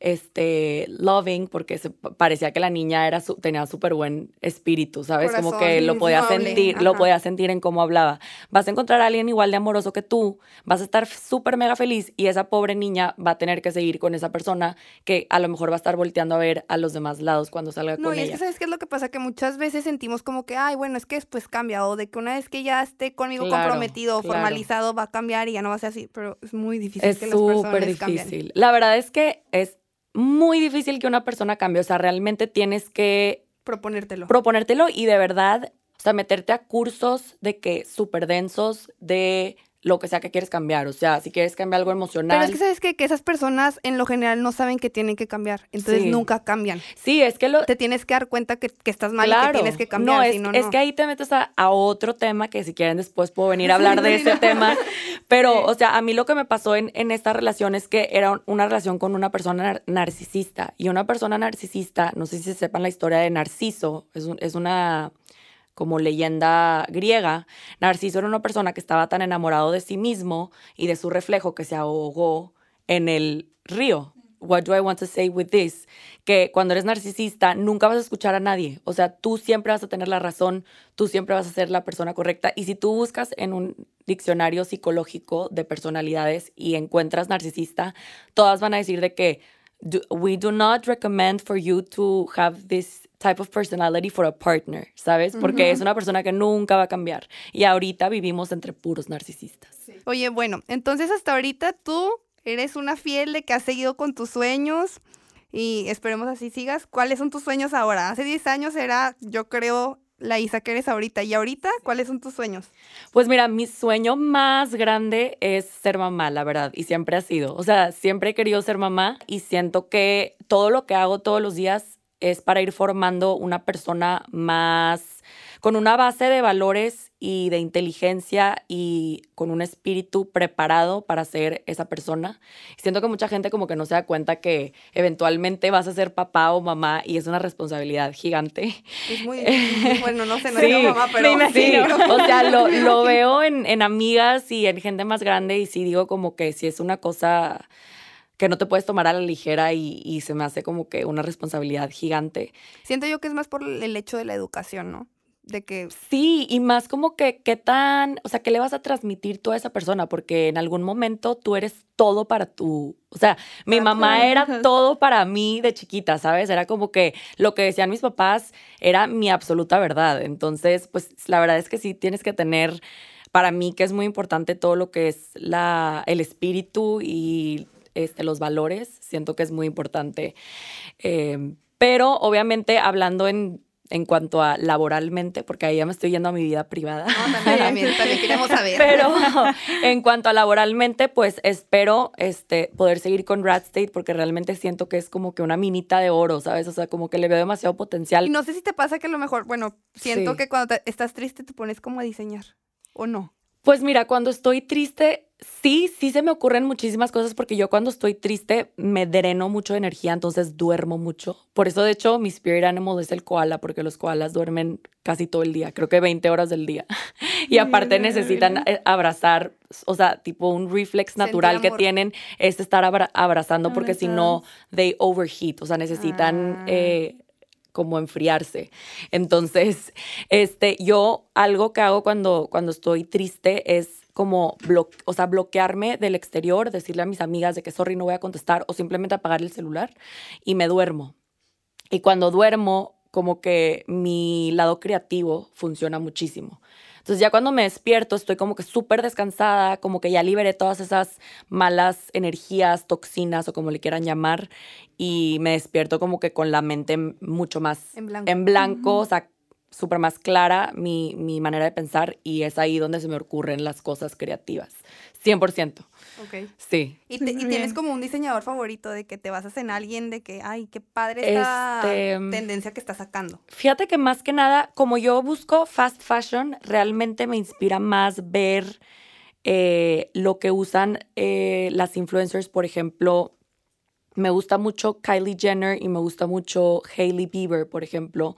este, loving, porque se, parecía que la niña era tenía súper buen espíritu, ¿sabes? Como que lo podía sentir, lo podía sentir en cómo hablaba. Vas a encontrar a alguien igual de amoroso que tú, vas a estar súper mega feliz y esa pobre niña va a tener que seguir con esa persona que a lo mejor va a estar volteando a ver a los demás lados cuando salga con ella. No, y es que ¿sabes qué es lo que pasa? Que muchas veces sentimos como que, ay, bueno, es que después cambia, o de que una vez que ya esté conmigo comprometido o formalizado va a cambiar y ya no va a ser así, pero es muy difícil es personas difícil. La verdad es que es muy difícil que una persona cambie. O sea, realmente tienes que... Proponértelo. Proponértelo y de verdad, o sea, meterte a cursos de que súper densos de lo que sea que quieres cambiar. O sea, si quieres cambiar algo emocional. Pero es que sabes que, que esas personas en lo general no saben que tienen que cambiar. Entonces nunca cambian. Sí, es que lo. Te tienes que dar cuenta que, estás mal y que tienes que cambiar. No, es, no, es que ahí te metes a, otro tema que si quieren después puedo venir a hablar de ese tema. Pero, o sea, a mí lo que me pasó en, en esta relación es que era una relación con una persona narcisista. Y una persona narcisista, no sé si sepan la historia de Narciso, es, es una como leyenda griega, Narciso era una persona que estaba tan enamorado de sí mismo y de su reflejo que se ahogó en el río. What do I want to say with this? Que cuando eres narcisista nunca vas a escuchar a nadie. O sea, tú siempre vas a tener la razón, tú siempre vas a ser la persona correcta. Y si tú buscas en un diccionario psicológico de personalidades y encuentras narcisista, todas van a decir de que we do not recommend for you to have this type of personality for a partner, ¿sabes? Porque es una persona que nunca va a cambiar. Y ahorita vivimos entre puros narcisistas. Oye, bueno, entonces hasta ahorita tú eres una fiel de que has seguido con tus sueños y esperemos así sigas. ¿Cuáles son tus sueños ahora? Hace 10 años era, yo creo, la Isa que eres ahorita. ¿Y ahorita cuáles son tus sueños? Pues mira, mi sueño más grande es ser mamá, la verdad, y siempre ha sido. O sea, siempre he querido ser mamá y siento que todo lo que hago todos los días es para ir formando una persona más con una base de valores y de inteligencia y con un espíritu preparado para ser esa persona. Siento que mucha gente como que no se da cuenta que eventualmente vas a ser papá o mamá y es una responsabilidad gigante. Es muy bueno, no sé, no sí, mamá, pero sí, o sea, lo, lo veo en, en amigas y en gente más grande y sí digo como que si es una cosa que no te puedes tomar a la ligera y, se me hace como que una responsabilidad gigante. Siento yo que es más por el hecho de la educación, ¿no? De que... Sí, y más como que qué tan, o sea, qué le vas a transmitir tú a esa persona, porque en algún momento tú eres todo para tu, o sea, mi mamá era todo para mí de chiquita, ¿sabes? Era como que lo que decían mis papás era mi absoluta verdad. Entonces, pues la verdad es que sí tienes que tener para mí que es muy importante todo lo que es la, el espíritu y este, los valores, siento que es muy importante. Em, pero obviamente hablando en, en cuanto a laboralmente, porque ahí ya me estoy yendo a mi vida privada. No, también, también, queremos saber. Pero en cuanto a laboralmente, pues espero este, poder seguir con Rat State porque realmente siento que es como que una minita de oro, ¿sabes? O sea, como que le veo demasiado potencial. Y no sé si te pasa que a lo mejor, bueno, siento que cuando estás triste te pones como a diseñar, ¿o no? Pues mira, cuando estoy triste, sí, sí se me ocurren muchísimas cosas porque yo cuando estoy triste me dreno mucho de energía, entonces duermo mucho. Por eso, de hecho, mi spirit animal es el koala, porque los koalas duermen casi todo el día, creo que 20 horas del día. Y aparte necesitan eh, abrazar, o sea, tipo un reflex natural que tienen es estar abrazando porque si no, they overheat, o sea, necesitan... Ah. Eh, como enfriarse. Entonces, este, yo algo que hago cuando, cuando estoy triste es como o sea, bloquearme del exterior, decirle a mis amigas de que sorry, no voy a contestar o simplemente apagar el celular y me duermo. Y cuando duermo, como que mi lado creativo funciona muchísimo. Entonces ya cuando me despierto estoy como que súper descansada, como que ya liberé todas esas malas energías, toxinas o como le quieran llamar y me despierto como que con la mente mucho más en blanco, en blanco o sea, súper más clara mi, mi, manera de pensar y es ahí donde se me ocurren las cosas creativas. 100%. Ok. Sí. ¿Y, tienes como un diseñador favorito de que te basas en alguien de que, ay, qué padre esta este, tendencia que está sacando? Fíjate que más que nada, como yo busco fast fashion, realmente me inspira más ver eh, lo que usan eh, las influencers, por ejemplo, me gusta mucho Kylie Jenner y me gusta mucho Hailey Bieber, por ejemplo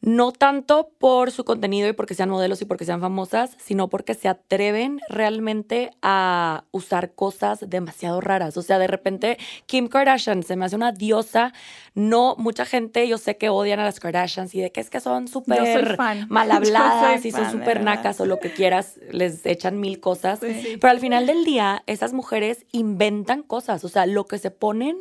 no tanto por su contenido y porque sean modelos y porque sean famosas, sino porque se atreven realmente a usar cosas demasiado raras. O sea, de repente Kim Kardashian se me hace una diosa. No, mucha gente yo sé que odian a las Kardashians y de que es que son súper mal habladas y son súper nacas o lo que quieras, les echan mil cosas. Pero al final del día, esas mujeres inventan cosas. O sea, lo que se ponen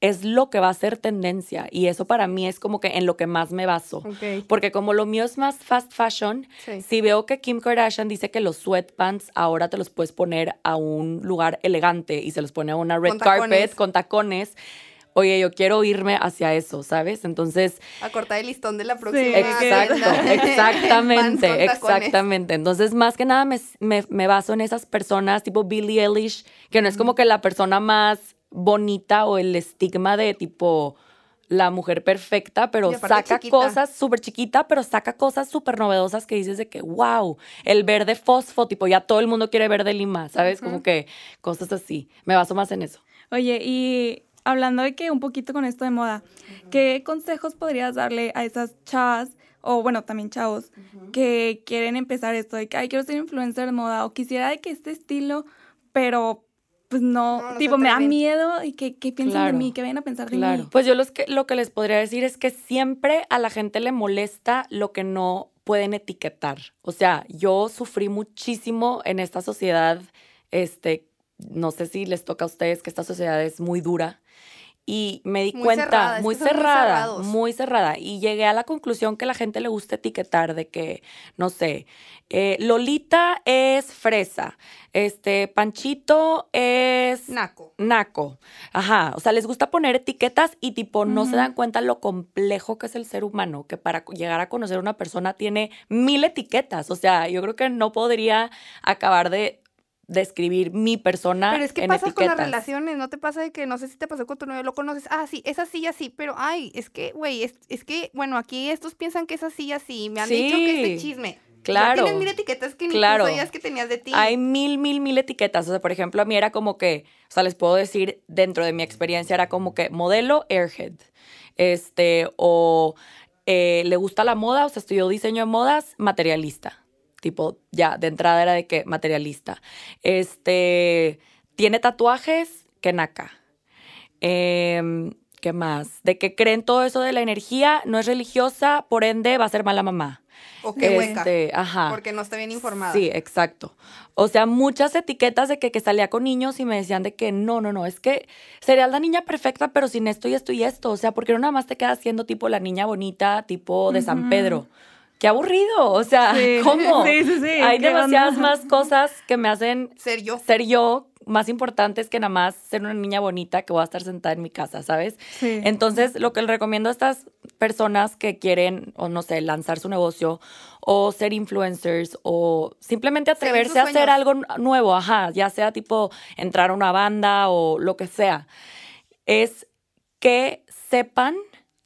es lo que va a ser tendencia y eso para mí es como que en lo que más me baso. Porque como lo mío es más fast fashion, si veo que Kim Kardashian dice que los sweatpants ahora te los puedes poner a un lugar elegante y se los pone a una red carpet con tacones. Oye, yo quiero irme hacia eso, ¿sabes? Entonces... A cortar el listón de la próxima. exacto, exactamente, exactamente. Entonces, más que nada me, me, me baso en esas personas tipo Billie Eilish, que no es como que la persona más bonita o el estigma de tipo la mujer perfecta, pero saca cosas súper chiquita, pero saca cosas súper novedosas que dices de que, wow, el verde fosfo, tipo, ya todo el mundo quiere verde lima, ¿sabes? Como que cosas así. Me baso más en eso. Oye, y hablando de que un poquito con esto de moda, ¿qué consejos podrías darle a esas chavas o bueno, también chavos que quieren empezar esto de que, ay, quiero ser influencer de moda o quisiera de que este estilo, pero pues no, tipo, me da miedo y que, piensen de mí, que vayan a pensar de mí. Pues yo los que, lo que les podría decir es que siempre a la gente le molesta lo que no pueden etiquetar. O sea, yo sufrí muchísimo en esta sociedad, este, no sé si les toca a ustedes que esta sociedad es muy dura y me di cuenta, muy cerrada, muy, cerrada. Y llegué a la conclusión que a la gente le gusta etiquetar de que, no sé, eh, Lolita es fresa, este, Panchito es... Naco. Naco. Ajá, o sea, les gusta poner etiquetas y tipo no se dan cuenta lo complejo que es el ser humano, que para llegar a conocer a una persona tiene mil etiquetas. O sea, yo creo que no podría acabar de describir mi persona. Pero es que pasa con las relaciones, no te pasa de que no sé si te pasó con tu novio, lo conoces, ah, sí, es así, así, pero ay, es que, güey, es, es, que, bueno, aquí estos piensan que es así, así, me han dicho que este chisme. Claro. tienes mil etiquetas que claro. ni sabías que tenías de ti. Hay mil, mil, mil etiquetas. O sea, por ejemplo, a mí era como que, o sea, les puedo decir, dentro de mi experiencia era como que modelo airhead. Este, o eh, le gusta la moda, o sea, estudió diseño de modas, materialista tipo, ya, de entrada era de que materialista. Este, tiene tatuajes, que naca. Em, ¿Qué más? De que creen todo eso de la energía, no es religiosa, por ende va a ser mala mamá. O qué este, ajá. Porque no está bien informada. Sí, exacto. O sea, muchas etiquetas de que, que salía con niños y me decían de que no, no, no, es que sería la niña perfecta, pero sin esto y esto y esto. O sea, porque no nada más te quedas siendo tipo la niña bonita, tipo de San Pedro qué aburrido. O sea, ¿cómo? Sí, sí, sí. Hay demasiadas más cosas que me hacen ser yo. Ser yo más importantes que nada más ser una niña bonita que voy a estar sentada en mi casa, ¿sabes? Sí. Entonces, lo que le recomiendo a estas personas que quieren, o no sé, lanzar su negocio, o ser influencers, o simplemente atreverse a hacer algo nuevo, ajá, ya sea tipo entrar a una banda o lo que sea, es que sepan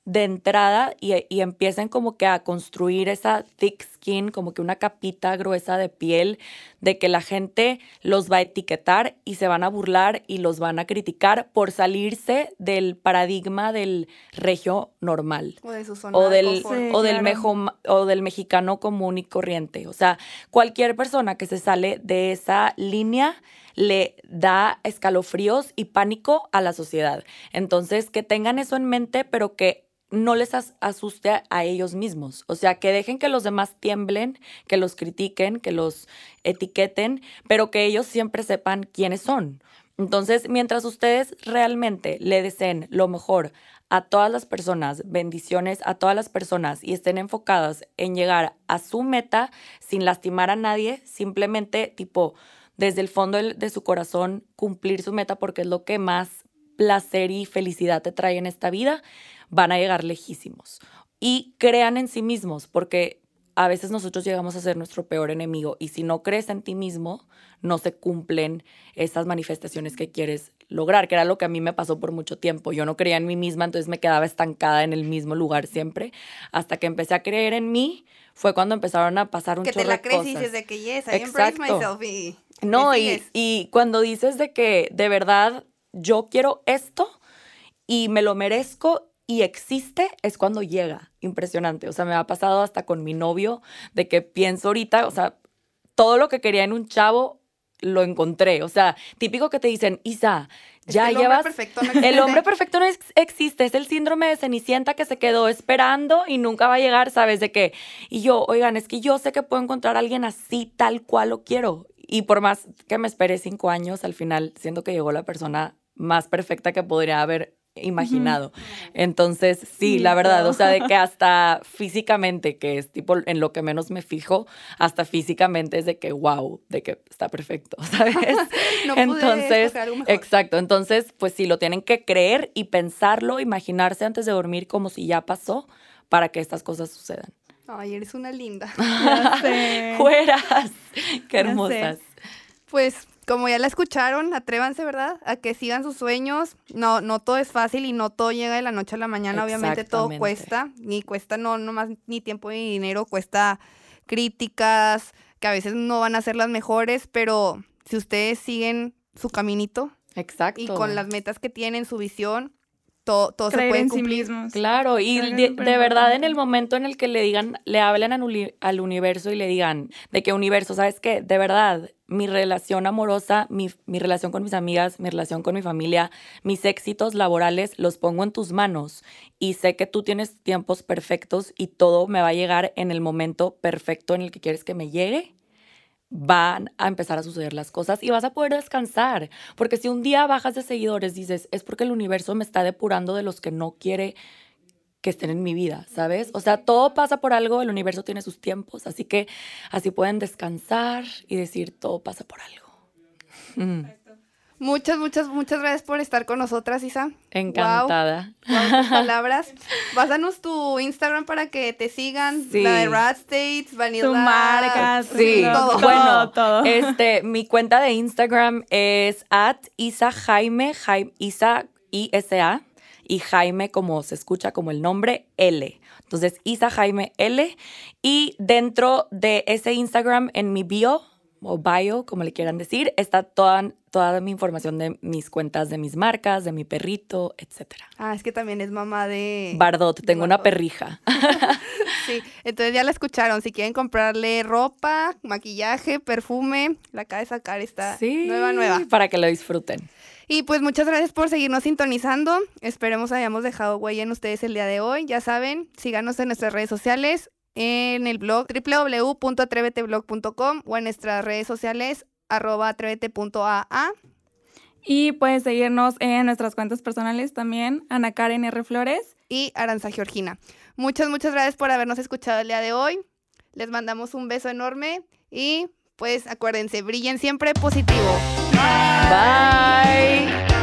de entrada y, y, empiecen como que a construir esa thick skin, como que una capita gruesa de piel, de que la gente los va a etiquetar y se van a burlar y los van a criticar por salirse del paradigma del regio normal. O, de su o del, o, del o del mexicano común y corriente. O sea, cualquier persona que se sale de esa línea le da escalofríos y pánico a la sociedad. Entonces, que tengan eso en mente, pero que no les asuste a ellos mismos. O sea, que dejen que los demás tiemblen, que los critiquen, que los etiqueten, pero que ellos siempre sepan quiénes son. Entonces, mientras ustedes realmente le deseen lo mejor a todas las personas, bendiciones a todas las personas y estén enfocadas en llegar a su meta sin lastimar a nadie, simplemente tipo desde el fondo de su corazón cumplir su meta porque es lo que más placer y felicidad te trae en esta vida, van a llegar lejísimos. y crean en sí mismos, porque a veces nosotros llegamos a ser nuestro peor enemigo y si no crees en ti mismo, no se cumplen esas manifestaciones que quieres lograr, que era lo que a mí me pasó por mucho tiempo. Yo no creía en mí misma, entonces me quedaba estancada en el mismo lugar siempre, hasta que empecé a creer en mí, fue cuando empezaron a pasar un que chorro te la de crees y cosas. dices de que yes, I embrace myself y No, y, y cuando dices de que de verdad yo quiero esto y me lo merezco y existe, es cuando llega. Impresionante. O sea, me ha pasado hasta con mi novio de que pienso ahorita, o sea, todo lo que quería en un chavo lo encontré. O sea, típico que te dicen, Isa, Es ya que el hombre perfecto no el existe. hombre perfecto no ex- existe, es el síndrome de Cenicienta que se quedó esperando y nunca va a llegar, ¿sabes de qué? Y yo, oigan, es que yo sé que puedo encontrar a alguien así, tal cual lo quiero. Y por más que me esperé cinco años, al final siento que llegó la persona más perfecta que podría haber imaginado. Entonces, sí, la verdad, o sea, de que hasta físicamente, que es tipo en lo que menos me fijo, hasta físicamente es de que, wow, de que está perfecto, ¿sabes? No pude Entonces, escoger algo mejor. exacto. Entonces, pues sí, lo tienen que creer y pensarlo, imaginarse antes de dormir como si ya pasó para que estas cosas sucedan. Ay, eres una linda. ¡Fueras! ¡Qué hermosas! Pues como ya la escucharon, atrévanse, ¿verdad? A que sigan sus sueños. No, no todo es fácil y no todo llega de la noche a la mañana. Obviamente todo cuesta. Ni cuesta no, no más ni tiempo ni dinero, cuesta críticas, que a veces no van a ser las mejores, pero si ustedes siguen su caminito Exacto. y con las metas que tienen, su visión, todo, todo se puede sí cumplir. Claro, y de, verdad en el momento en el que le digan, le hablen al, uni- al universo y le digan de que universo, ¿sabes qué? De verdad, mi relación amorosa, mi, mi relación con mis amigas, mi relación con mi familia, mis éxitos laborales, los pongo en tus manos y sé que tú tienes tiempos perfectos y todo me va a llegar en el momento perfecto en el que quieres que me llegue van a empezar a suceder las cosas y vas a poder descansar. Porque si un día bajas de seguidores, dices, es porque el universo me está depurando de los que no quiere que estén en mi vida, ¿sabes? O sea, todo pasa por algo, el universo tiene sus tiempos, así que así pueden descansar y decir, todo pasa por algo. Mm, Muchas, muchas, muchas gracias por estar con nosotras, Isa. encantada. Wow, tus palabras. Pásanos tu Instagram para que te sigan. Sí. La de Rat States, Vanilla. Tu marca, Sí, todo, todo. bueno, todo. este, mi cuenta de Instagram es at Isa Jaime, Jaime Isa ISA y Jaime como se escucha como el nombre L. Entonces, Isa Jaime L y dentro de ese Instagram en mi bio o bio, como le quieran decir, está toda, toda mi información de mis cuentas de mis marcas, de mi perrito, etcétera. Ah, es que también es mamá de. Bardot, tengo una perrija. Sí, entonces ya la escucharon. Si quieren comprarle ropa, maquillaje, perfume, la acaba de sacar, está Sí, nueva, nueva. Para que lo disfruten. Y pues muchas gracias por seguirnos sintonizando. Esperemos hayamos dejado huella en ustedes el día de hoy. Ya saben, síganos en nuestras redes sociales, en el blog www.atreveteblog.com o en nuestras redes sociales arroba atrévete.aa. Y puedes seguirnos en nuestras cuentas personales también, Ana Karen R. Flores. y Aranza Georgina. Muchas, muchas gracias por habernos escuchado el día de hoy. Les mandamos un beso enorme y pues acuérdense, brillen siempre positivo. Bye.